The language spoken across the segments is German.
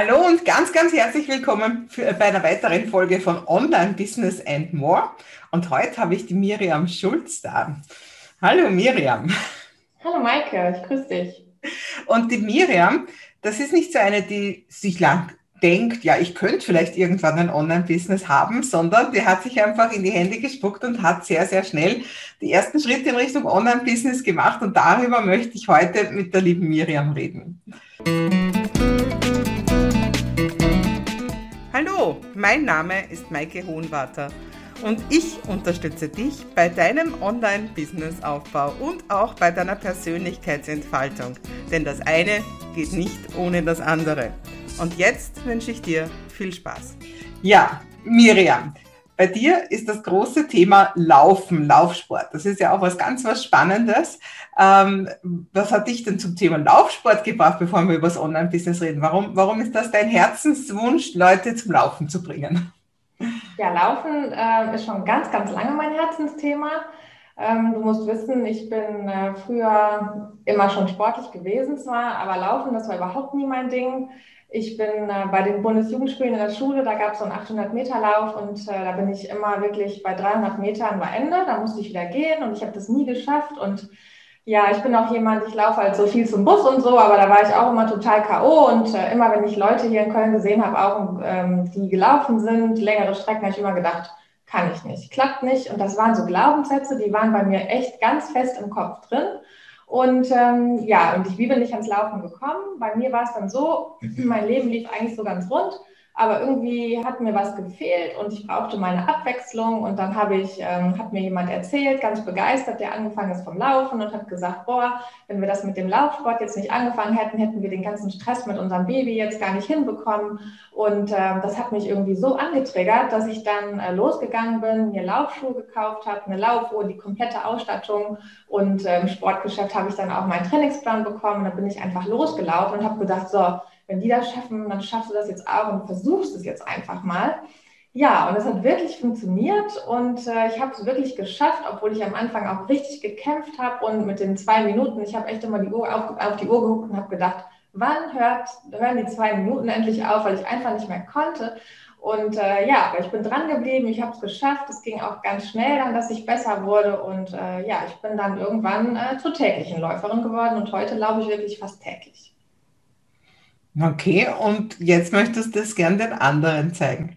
Hallo und ganz, ganz herzlich willkommen für, bei einer weiteren Folge von Online Business and More. Und heute habe ich die Miriam Schulz da. Hallo Miriam. Hallo Maike, ich grüße dich. Und die Miriam, das ist nicht so eine, die sich lang denkt, ja, ich könnte vielleicht irgendwann ein Online-Business haben, sondern die hat sich einfach in die Hände gespuckt und hat sehr, sehr schnell die ersten Schritte in Richtung Online-Business gemacht. Und darüber möchte ich heute mit der lieben Miriam reden. Hallo, mein Name ist Maike Hohenwarter und ich unterstütze dich bei deinem Online-Business-Aufbau und auch bei deiner Persönlichkeitsentfaltung. Denn das eine geht nicht ohne das andere. Und jetzt wünsche ich dir viel Spaß. Ja, Miriam, bei dir ist das große Thema Laufen, Laufsport. Das ist ja auch was ganz was Spannendes. Ähm, was hat dich denn zum Thema Laufsport gebracht, bevor wir über das Online-Business reden? Warum, warum ist das dein Herzenswunsch, Leute zum Laufen zu bringen? Ja, Laufen äh, ist schon ganz, ganz lange mein Herzensthema. Ähm, du musst wissen, ich bin äh, früher immer schon sportlich gewesen zwar, aber Laufen, das war überhaupt nie mein Ding. Ich bin äh, bei den Bundesjugendspielen in der Schule, da gab es so einen 800-Meter-Lauf und äh, da bin ich immer wirklich bei 300 Metern war Ende, da musste ich wieder gehen und ich habe das nie geschafft und ja, ich bin auch jemand, ich laufe halt so viel zum Bus und so, aber da war ich auch immer total K.O. Und äh, immer wenn ich Leute hier in Köln gesehen habe, auch ähm, die gelaufen sind, längere Strecken, habe ich immer gedacht, kann ich nicht, klappt nicht. Und das waren so Glaubenssätze, die waren bei mir echt ganz fest im Kopf drin. Und ähm, ja, und ich, bin ich ans Laufen gekommen? Bei mir war es dann so, mein Leben lief eigentlich so ganz rund aber irgendwie hat mir was gefehlt und ich brauchte meine Abwechslung. Und dann habe ich, ähm, hat mir jemand erzählt, ganz begeistert, der angefangen ist vom Laufen und hat gesagt, boah, wenn wir das mit dem Laufsport jetzt nicht angefangen hätten, hätten wir den ganzen Stress mit unserem Baby jetzt gar nicht hinbekommen. Und ähm, das hat mich irgendwie so angetriggert, dass ich dann äh, losgegangen bin, mir Laufschuhe gekauft habe, eine Laufuhr, die komplette Ausstattung. Und äh, im Sportgeschäft habe ich dann auch meinen Trainingsplan bekommen, da bin ich einfach losgelaufen und habe gedacht, so, wenn die das schaffen, dann schaffst du das jetzt auch und versuchst es jetzt einfach mal. Ja, und es hat wirklich funktioniert und äh, ich habe es wirklich geschafft, obwohl ich am Anfang auch richtig gekämpft habe und mit den zwei Minuten, ich habe echt immer die Uhr auf, auf die Uhr geguckt und habe gedacht, wann hört, hören die zwei Minuten endlich auf, weil ich einfach nicht mehr konnte. Und äh, ja, aber ich bin dran geblieben, ich habe es geschafft. Es ging auch ganz schnell dann, dass ich besser wurde. Und äh, ja, ich bin dann irgendwann äh, zur täglichen Läuferin geworden und heute laufe ich wirklich fast täglich. Okay, und jetzt möchtest du es gern den anderen zeigen.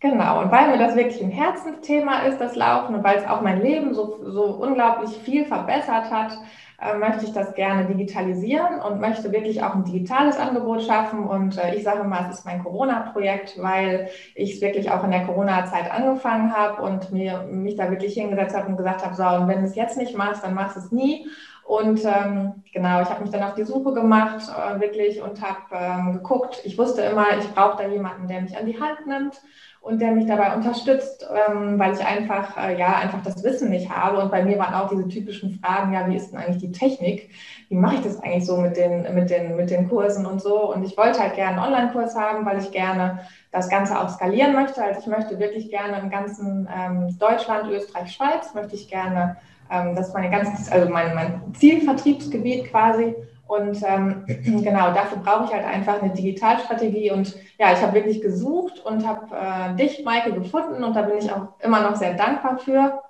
Genau, und weil mir das wirklich ein Herzensthema ist, das Laufen, und weil es auch mein Leben so, so unglaublich viel verbessert hat, äh, möchte ich das gerne digitalisieren und möchte wirklich auch ein digitales Angebot schaffen. Und äh, ich sage mal, es ist mein Corona-Projekt, weil ich es wirklich auch in der Corona-Zeit angefangen habe und mir, mich da wirklich hingesetzt habe und gesagt habe, so, und wenn du es jetzt nicht machst, dann machst du es nie. Und ähm, genau, ich habe mich dann auf die Suche gemacht, äh, wirklich, und habe ähm, geguckt. Ich wusste immer, ich brauche da jemanden, der mich an die Hand nimmt und der mich dabei unterstützt, ähm, weil ich einfach, äh, ja, einfach das Wissen nicht habe. Und bei mir waren auch diese typischen Fragen, ja, wie ist denn eigentlich die Technik? Wie mache ich das eigentlich so mit den, mit den, mit den Kursen und so? Und ich wollte halt gerne einen Online-Kurs haben, weil ich gerne das Ganze auch skalieren möchte. Also ich möchte wirklich gerne im ganzen ähm, Deutschland, Österreich, Schweiz, möchte ich gerne ähm, das ist meine ganz, also mein, mein Zielvertriebsgebiet quasi. Und ähm, genau, dafür brauche ich halt einfach eine Digitalstrategie. Und ja, ich habe wirklich gesucht und habe äh, dich, Maike, gefunden. Und da bin ich auch immer noch sehr dankbar für.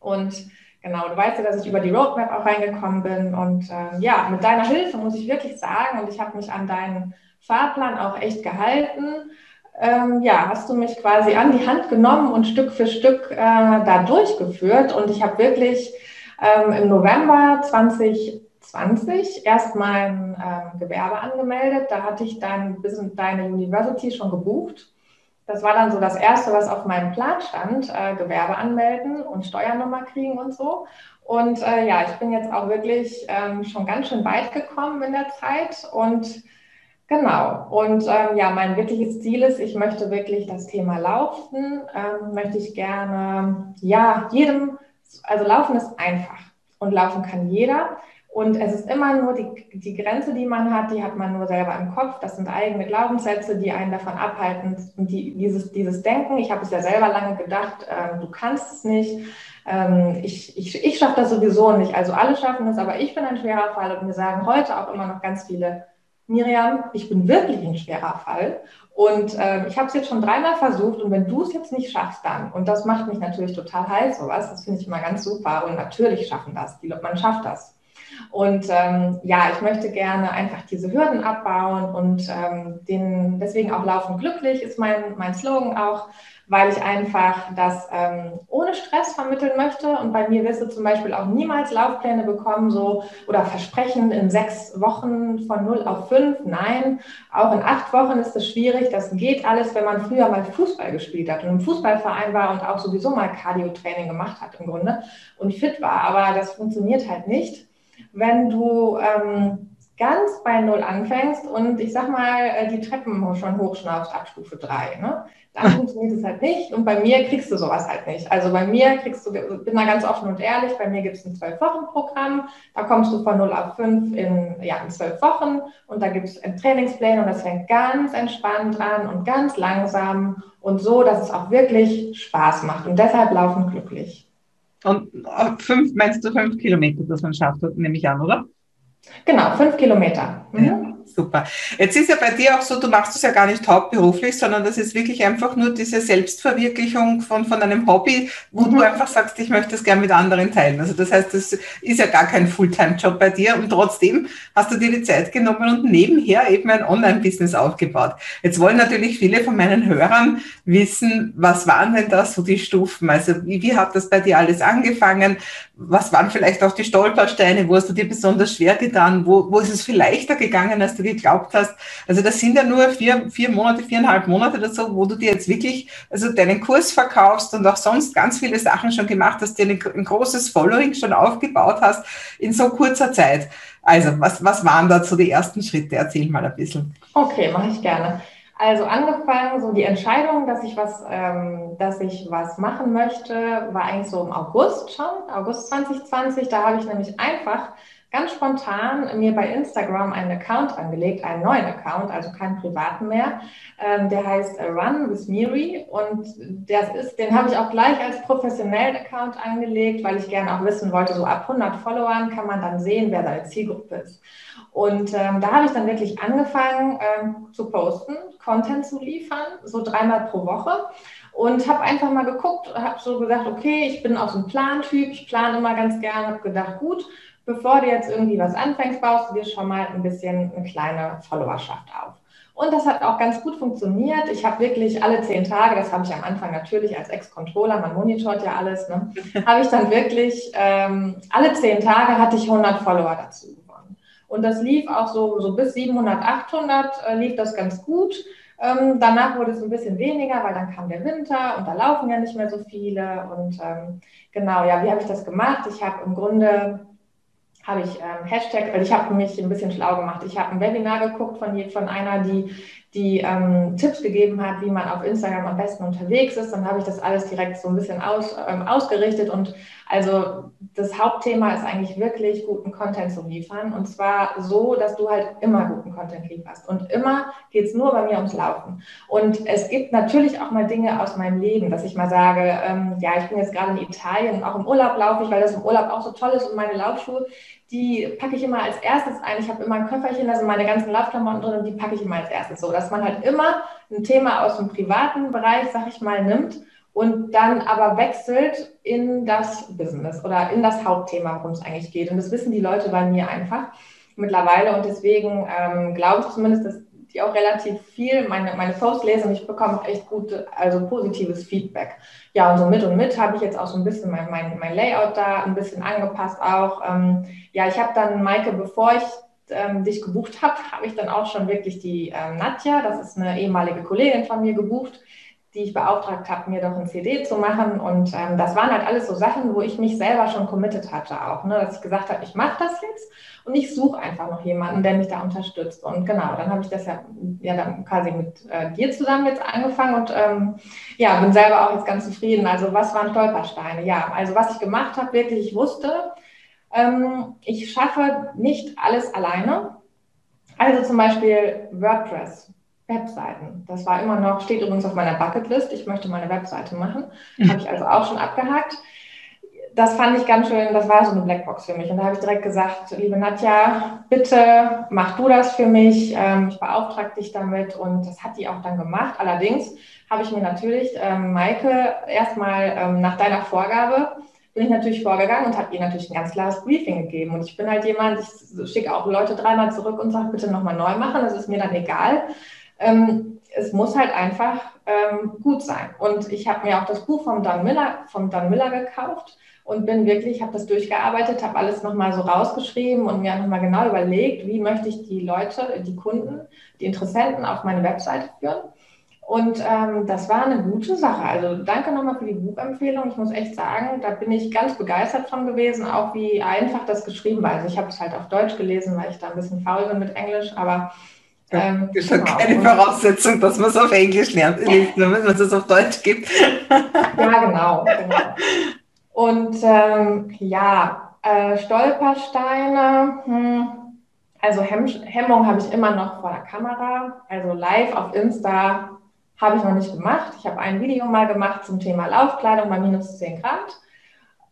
Und genau, du weißt ja, dass ich über die Roadmap auch reingekommen bin. Und äh, ja, mit deiner Hilfe muss ich wirklich sagen, und ich habe mich an deinen Fahrplan auch echt gehalten ähm, ja, hast du mich quasi an die Hand genommen und Stück für Stück äh, da durchgeführt. Und ich habe wirklich ähm, im November 2020 erst mein äh, Gewerbe angemeldet. Da hatte ich dann deine University schon gebucht. Das war dann so das Erste, was auf meinem Plan stand, äh, Gewerbe anmelden und Steuernummer kriegen und so. Und äh, ja, ich bin jetzt auch wirklich ähm, schon ganz schön weit gekommen in der Zeit und Genau. Und ähm, ja, mein wirkliches Ziel ist, ich möchte wirklich das Thema Laufen, ähm, möchte ich gerne, ja, jedem, also Laufen ist einfach und Laufen kann jeder. Und es ist immer nur die, die Grenze, die man hat, die hat man nur selber im Kopf. Das sind eigene Glaubenssätze, die einen davon abhalten. Und die, dieses, dieses Denken, ich habe es ja selber lange gedacht, ähm, du kannst es nicht. Ähm, ich ich, ich schaffe das sowieso nicht. Also alle schaffen es, aber ich bin ein schwerer Fall und mir sagen heute auch immer noch ganz viele, Miriam, ich bin wirklich ein schwerer Fall. Und äh, ich habe es jetzt schon dreimal versucht und wenn du es jetzt nicht schaffst, dann, und das macht mich natürlich total heiß, sowas, das finde ich immer ganz super und natürlich schaffen das, die, man schafft das. Und ähm, ja, ich möchte gerne einfach diese Hürden abbauen und ähm, den, deswegen auch Laufen glücklich ist mein, mein Slogan auch weil ich einfach das ähm, ohne Stress vermitteln möchte. Und bei mir wirst du zum Beispiel auch niemals Laufpläne bekommen, so oder Versprechen in sechs Wochen von null auf fünf. Nein, auch in acht Wochen ist es schwierig. Das geht alles, wenn man früher mal Fußball gespielt hat und im Fußballverein war und auch sowieso mal Cardio-Training gemacht hat im Grunde und fit war. Aber das funktioniert halt nicht, wenn du ähm, ganz bei Null anfängst und ich sag mal, äh, die Treppen schon hochschnaufst ab Stufe 3. Ne? Dann funktioniert es halt nicht und bei mir kriegst du sowas halt nicht. Also bei mir kriegst du, bin da ganz offen und ehrlich, bei mir gibt es ein Zwölf-Wochen-Programm, da kommst du von 0 auf 5 in, ja, in 12 Wochen und da gibt es ein Trainingsplan und das fängt ganz entspannt an und ganz langsam und so, dass es auch wirklich Spaß macht und deshalb laufen glücklich. Und fünf, meinst du fünf Kilometer, dass man schafft, nehme ich an, oder? Genau, fünf Kilometer. Mhm. Ja, super. Jetzt ist ja bei dir auch so, du machst es ja gar nicht hauptberuflich, sondern das ist wirklich einfach nur diese Selbstverwirklichung von, von einem Hobby, wo mhm. du einfach sagst, ich möchte es gerne mit anderen teilen. Also das heißt, das ist ja gar kein Fulltime-Job bei dir und trotzdem hast du dir die Zeit genommen und nebenher eben ein Online-Business aufgebaut. Jetzt wollen natürlich viele von meinen Hörern wissen, was waren denn da so die Stufen? Also wie, wie hat das bei dir alles angefangen? Was waren vielleicht auch die Stolpersteine? Wo hast du dir besonders schwer getan? Wo, wo ist es viel leichter gegangen, als du geglaubt hast? Also das sind ja nur vier, vier Monate, viereinhalb Monate oder so, wo du dir jetzt wirklich also deinen Kurs verkaufst und auch sonst ganz viele Sachen schon gemacht hast, dir ein, ein großes Following schon aufgebaut hast in so kurzer Zeit. Also was, was waren so die ersten Schritte? Erzähl mal ein bisschen. Okay, mache ich gerne. Also angefangen, so die Entscheidung, dass ich was, ähm, dass ich was machen möchte, war eigentlich so im August schon, August 2020. Da habe ich nämlich einfach ganz spontan mir bei Instagram einen Account angelegt, einen neuen Account, also keinen privaten mehr. Ähm, der heißt Run with Miri und das ist, den habe ich auch gleich als professionellen Account angelegt, weil ich gerne auch wissen wollte, so ab 100 Followern kann man dann sehen, wer seine Zielgruppe ist. Und ähm, da habe ich dann wirklich angefangen ähm, zu posten, Content zu liefern, so dreimal pro Woche. Und habe einfach mal geguckt, habe so gesagt, okay, ich bin auch so ein Plantyp, ich plane immer ganz gerne, habe gedacht, gut, bevor du jetzt irgendwie was anfängst, baust du dir schon mal ein bisschen eine kleine Followerschaft auf. Und das hat auch ganz gut funktioniert. Ich habe wirklich alle zehn Tage, das habe ich am Anfang natürlich als Ex-Controller, man monitort ja alles, ne, habe ich dann wirklich, ähm, alle zehn Tage hatte ich 100 Follower dazu gewonnen. Und das lief auch so, so bis 700, 800 äh, lief das ganz gut. Ähm, danach wurde es ein bisschen weniger, weil dann kam der Winter und da laufen ja nicht mehr so viele. Und ähm, genau, ja, wie habe ich das gemacht? Ich habe im Grunde habe ich ähm, Hashtag, also ich habe mich ein bisschen schlau gemacht. Ich habe ein Webinar geguckt von, von einer, die die ähm, Tipps gegeben hat, wie man auf Instagram am besten unterwegs ist. Dann habe ich das alles direkt so ein bisschen aus, ähm, ausgerichtet. Und also das Hauptthema ist eigentlich wirklich guten Content zu liefern. Und zwar so, dass du halt immer guten Content lieferst. Und immer geht es nur bei mir ums Laufen. Und es gibt natürlich auch mal Dinge aus meinem Leben, dass ich mal sage, ähm, ja, ich bin jetzt gerade in Italien und auch im Urlaub laufe ich, weil das im Urlaub auch so toll ist und meine Laufschuhe, die packe ich immer als erstes ein. Ich habe immer ein Köfferchen, da sind meine ganzen Laufklamotten drin und die packe ich immer als erstes. So, dass man halt immer ein Thema aus dem privaten Bereich, sag ich mal, nimmt und dann aber wechselt in das Business oder in das Hauptthema, worum es eigentlich geht. Und das wissen die Leute bei mir einfach mittlerweile und deswegen ähm, glaube ich zumindest, dass die auch relativ viel meine, meine Posts lesen und ich bekomme echt gute, also positives Feedback. Ja, und so mit und mit habe ich jetzt auch so ein bisschen mein, mein, mein Layout da ein bisschen angepasst auch. Ähm, ja, ich habe dann, Maike, bevor ich ähm, dich gebucht habe, habe ich dann auch schon wirklich die ähm, Nadja, das ist eine ehemalige Kollegin von mir, gebucht, die ich beauftragt habe, mir doch ein CD zu machen. Und ähm, das waren halt alles so Sachen, wo ich mich selber schon committed hatte auch, ne? dass ich gesagt habe, ich mache das jetzt und ich suche einfach noch jemanden, der mich da unterstützt. Und genau, dann habe ich das ja, ja dann quasi mit äh, dir zusammen jetzt angefangen und ähm, ja, bin selber auch jetzt ganz zufrieden. Also was waren Stolpersteine? Ja, also was ich gemacht habe, wirklich, ich wusste, ähm, ich schaffe nicht alles alleine. Also zum Beispiel WordPress. Webseiten. Das war immer noch, steht übrigens auf meiner Bucketlist. Ich möchte mal eine Webseite machen. Mhm. Habe ich also auch schon abgehakt das fand ich ganz schön, das war so eine Blackbox für mich. Und da habe ich direkt gesagt, liebe Nadja, bitte mach du das für mich. Ähm, ich beauftrage dich damit. Und das hat die auch dann gemacht. Allerdings habe ich mir natürlich, ähm, Maike, erstmal ähm, nach deiner Vorgabe bin ich natürlich vorgegangen und habe ihr natürlich ein ganz klares Briefing gegeben. Und ich bin halt jemand, ich schicke auch Leute dreimal zurück und sage, bitte nochmal neu machen. Das ist mir dann egal. Ähm, es muss halt einfach ähm, gut sein. Und ich habe mir auch das Buch vom Don Miller, vom Don Miller gekauft und bin wirklich, habe das durchgearbeitet, habe alles nochmal so rausgeschrieben und mir nochmal genau überlegt, wie möchte ich die Leute, die Kunden, die Interessenten auf meine Webseite führen. Und ähm, das war eine gute Sache. Also danke nochmal für die Buchempfehlung. Ich muss echt sagen, da bin ich ganz begeistert von gewesen, auch wie einfach das geschrieben war. Also ich habe es halt auf Deutsch gelesen, weil ich da ein bisschen faul bin mit Englisch, aber ähm, das ist genau. keine Voraussetzung, dass man es auf Englisch lernt, wenn man es auf Deutsch gibt. ja, genau. genau. Und ähm, ja, äh, Stolpersteine, hm, also Hemm Hemmung habe ich immer noch vor der Kamera. Also live auf Insta habe ich noch nicht gemacht. Ich habe ein Video mal gemacht zum Thema Laufkleidung bei minus 10 Grad.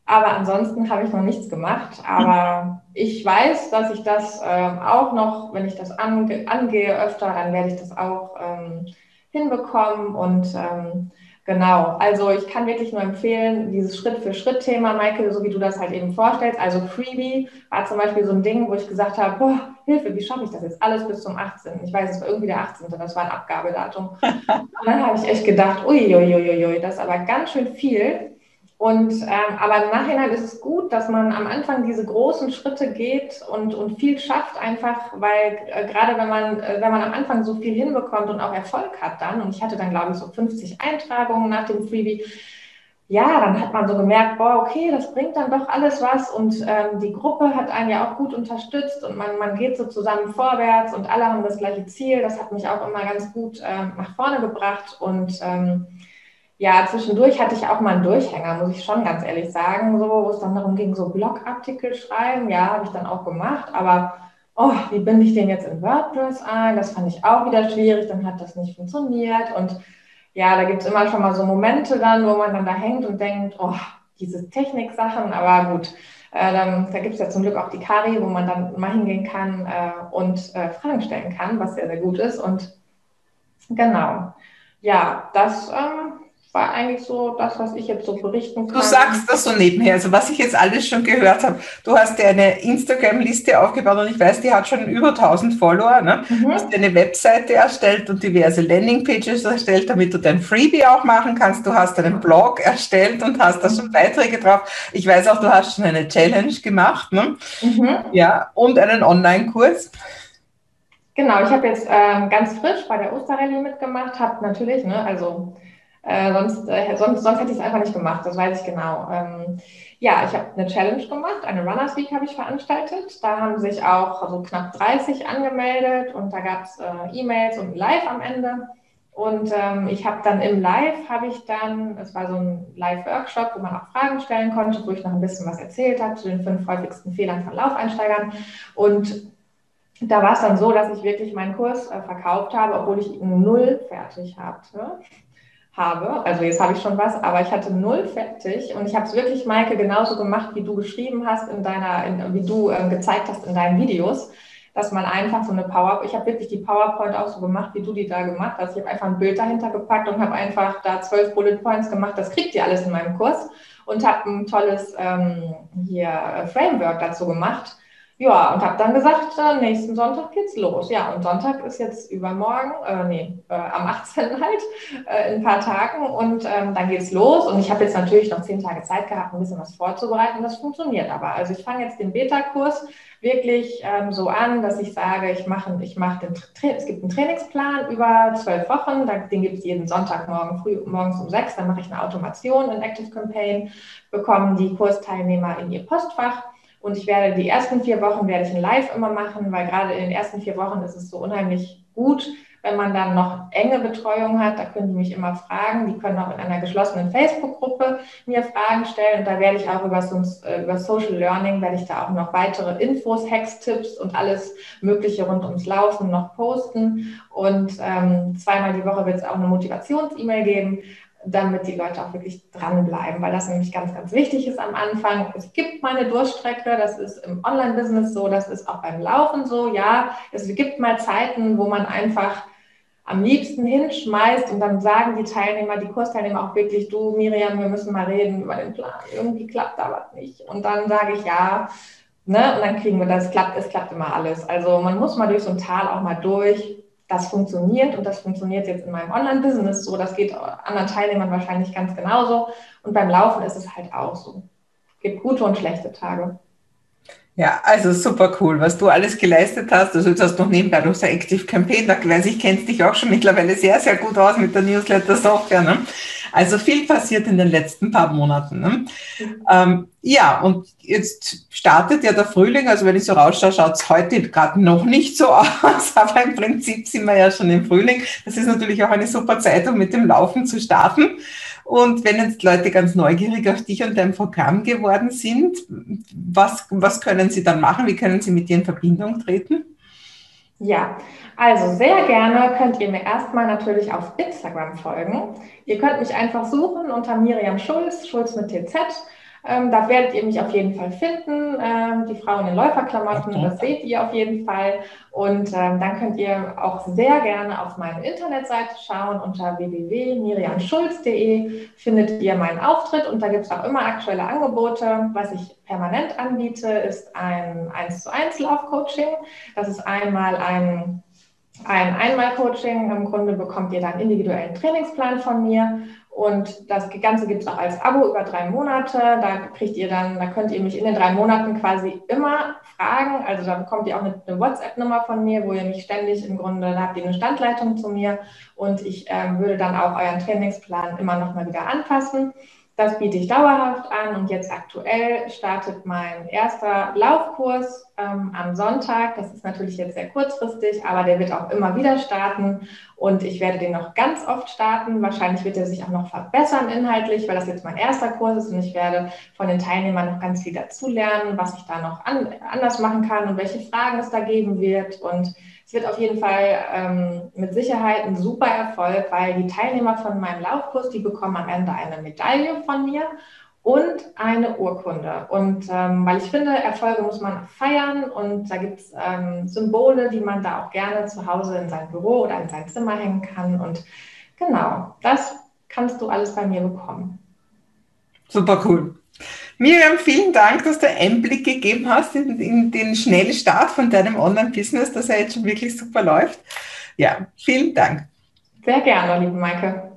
Aber ansonsten habe ich noch nichts gemacht. Aber ich weiß, dass ich das ähm, auch noch, wenn ich das ange angehe öfter, dann werde ich das auch ähm, hinbekommen. Und ähm, Genau, also ich kann wirklich nur empfehlen, dieses Schritt-für-Schritt-Thema, Michael, so wie du das halt eben vorstellst. Also Freebie war zum Beispiel so ein Ding, wo ich gesagt habe, boah, Hilfe, wie schaffe ich das jetzt alles bis zum 18. Ich weiß, es war irgendwie der 18. Das war ein Abgabedatum. Und dann habe ich echt gedacht, uiuiuiui, das ist aber ganz schön viel. Und ähm, aber im Nachhinein ist es gut, dass man am Anfang diese großen Schritte geht und, und viel schafft, einfach, weil äh, gerade wenn man, äh, wenn man am Anfang so viel hinbekommt und auch Erfolg hat dann, und ich hatte dann, glaube ich, so 50 Eintragungen nach dem Freebie, ja, dann hat man so gemerkt, boah, okay, das bringt dann doch alles was und ähm, die Gruppe hat einen ja auch gut unterstützt und man, man geht so zusammen vorwärts und alle haben das gleiche Ziel. Das hat mich auch immer ganz gut ähm, nach vorne gebracht und ähm, ja, zwischendurch hatte ich auch mal einen Durchhänger, muss ich schon ganz ehrlich sagen, so, wo es dann darum ging, so Blogartikel schreiben. Ja, habe ich dann auch gemacht, aber oh, wie binde ich den jetzt in WordPress ein? Das fand ich auch wieder schwierig, dann hat das nicht funktioniert. Und ja, da gibt es immer schon mal so Momente dann, wo man dann da hängt und denkt, oh, diese Techniksachen, aber gut. Äh, dann, da gibt es ja zum Glück auch die Kari, wo man dann mal hingehen kann äh, und äh, Fragen stellen kann, was sehr, sehr gut ist. Und genau, ja, das ähm, war eigentlich so das, was ich jetzt so berichten kann. Du sagst das so nebenher, also was ich jetzt alles schon gehört habe. Du hast dir eine Instagram-Liste aufgebaut und ich weiß, die hat schon über 1000 Follower. Ne? Mhm. Du hast dir eine Webseite erstellt und diverse Landingpages erstellt, damit du dein Freebie auch machen kannst. Du hast einen Blog erstellt und hast da schon Beiträge drauf. Ich weiß auch, du hast schon eine Challenge gemacht. Ne? Mhm. Ja, und einen Online-Kurs. Genau, ich habe jetzt ähm, ganz frisch bei der Osterrallye mitgemacht, habe natürlich, ne, also äh, sonst, äh, sonst, sonst hätte ich es einfach nicht gemacht, das weiß ich genau. Ähm, ja, ich habe eine Challenge gemacht, eine Runners Week habe ich veranstaltet. Da haben sich auch so knapp 30 angemeldet und da gab es äh, E-Mails und Live am Ende. Und ähm, ich habe dann im Live, habe ich dann, es war so ein Live-Workshop, wo man auch Fragen stellen konnte, wo ich noch ein bisschen was erzählt habe zu den fünf häufigsten Fehlern von Laufeinsteigern. Und da war es dann so, dass ich wirklich meinen Kurs äh, verkauft habe, obwohl ich ihn null fertig hatte habe. Also jetzt habe ich schon was, aber ich hatte null fertig und ich habe es wirklich, Maike, genauso gemacht, wie du geschrieben hast in deiner, in, wie du äh, gezeigt hast in deinen Videos, dass man einfach so eine Power, ich habe wirklich die PowerPoint auch so gemacht, wie du die da gemacht hast. Ich habe einfach ein Bild dahinter gepackt und habe einfach da zwölf Bullet Points gemacht. Das kriegt ihr alles in meinem Kurs und habe ein tolles ähm, hier äh, Framework dazu gemacht ja, und habe dann gesagt, äh, nächsten Sonntag geht's los. Ja, und Sonntag ist jetzt übermorgen, äh, nee, äh, am 18. halt, äh, in ein paar Tagen. Und ähm, dann geht's los. Und ich habe jetzt natürlich noch zehn Tage Zeit gehabt, ein bisschen was vorzubereiten. Das funktioniert aber. Also ich fange jetzt den Beta-Kurs wirklich ähm, so an, dass ich sage, ich mache ich mach den Tra es gibt einen Trainingsplan über zwölf Wochen, den gibt es jeden Sonntagmorgen früh morgens um sechs. Dann mache ich eine Automation in Active Campaign, bekommen die Kursteilnehmer in ihr Postfach und ich werde die ersten vier Wochen werde ich ein Live immer machen, weil gerade in den ersten vier Wochen ist es so unheimlich gut, wenn man dann noch enge Betreuung hat. Da können die mich immer fragen. Die können auch in einer geschlossenen Facebook-Gruppe mir Fragen stellen. Und da werde ich auch über, äh, über Social Learning, werde ich da auch noch weitere Infos, Hacks, Tipps und alles Mögliche rund ums Laufen noch posten. Und ähm, zweimal die Woche wird es auch eine Motivations-E-Mail geben damit die Leute auch wirklich dranbleiben, weil das nämlich ganz, ganz wichtig ist am Anfang. Es gibt mal eine Durchstrecke, das ist im Online-Business so, das ist auch beim Laufen so, ja. Es gibt mal Zeiten, wo man einfach am liebsten hinschmeißt und dann sagen die Teilnehmer, die Kursteilnehmer auch wirklich, du Miriam, wir müssen mal reden über den Plan. Irgendwie klappt da was nicht. Und dann sage ich ja, ne? Und dann kriegen wir das, klappt, es klappt immer alles. Also man muss mal durch so ein Tal auch mal durch. Das funktioniert und das funktioniert jetzt in meinem Online-Business so. Das geht anderen Teilnehmern wahrscheinlich ganz genauso. Und beim Laufen ist es halt auch so. Es gibt gute und schlechte Tage. Ja, also super cool, was du alles geleistet hast. Also jetzt hast du noch nebenbei noch so Active Campaign, da weiß ich, kennst dich auch schon mittlerweile sehr, sehr gut aus mit der Newsletter-Software. Ne? Also viel passiert in den letzten paar Monaten. Ne? Ähm, ja, und jetzt startet ja der Frühling. Also wenn ich so rausschaue, schaut es heute gerade noch nicht so aus, aber im Prinzip sind wir ja schon im Frühling. Das ist natürlich auch eine super Zeit, um mit dem Laufen zu starten. Und wenn jetzt Leute ganz neugierig auf dich und dein Programm geworden sind, was, was können sie dann machen? Wie können sie mit dir in Verbindung treten? Ja, also sehr gerne könnt ihr mir erstmal natürlich auf Instagram folgen. Ihr könnt mich einfach suchen unter Miriam Schulz, Schulz mit TZ. Ähm, da werdet ihr mich auf jeden Fall finden. Ähm, die Frau in den Läuferklamotten, das seht ihr auf jeden Fall. Und ähm, dann könnt ihr auch sehr gerne auf meine Internetseite schauen. Unter www.miriamschulz.de findet ihr meinen Auftritt und da gibt es auch immer aktuelle Angebote. Was ich permanent anbiete, ist ein 1 zu 1 Laufcoaching. Das ist einmal ein ein Einmal-Coaching. Im Grunde bekommt ihr dann einen individuellen Trainingsplan von mir und das Ganze gibt es auch als Abo über drei Monate. Da kriegt ihr dann, da könnt ihr mich in den drei Monaten quasi immer fragen. Also da bekommt ihr auch eine, WhatsApp-Nummer von mir, wo ihr mich ständig im Grunde, da habt ihr eine Standleitung zu mir und ich ähm, würde dann auch euren Trainingsplan immer noch mal wieder anpassen. Das biete ich dauerhaft an und jetzt aktuell startet mein erster Laufkurs ähm, am Sonntag. Das ist natürlich jetzt sehr kurzfristig, aber der wird auch immer wieder starten und ich werde den noch ganz oft starten. Wahrscheinlich wird er sich auch noch verbessern inhaltlich, weil das jetzt mein erster Kurs ist und ich werde von den Teilnehmern noch ganz viel dazulernen, was ich da noch an, anders machen kann und welche Fragen es da geben wird und es wird auf jeden Fall ähm, mit Sicherheit ein super Erfolg, weil die Teilnehmer von meinem Laufkurs, die bekommen am Ende eine Medaille von mir und eine Urkunde. Und ähm, weil ich finde, Erfolge muss man feiern und da gibt es ähm, Symbole, die man da auch gerne zu Hause in sein Büro oder in sein Zimmer hängen kann. Und genau, das kannst du alles bei mir bekommen. Super cool. Miriam, vielen Dank, dass du Einblick gegeben hast in, in den schnellen Start von deinem Online-Business, das ja jetzt schon wirklich super läuft. Ja, vielen Dank. Sehr gerne, liebe Maike.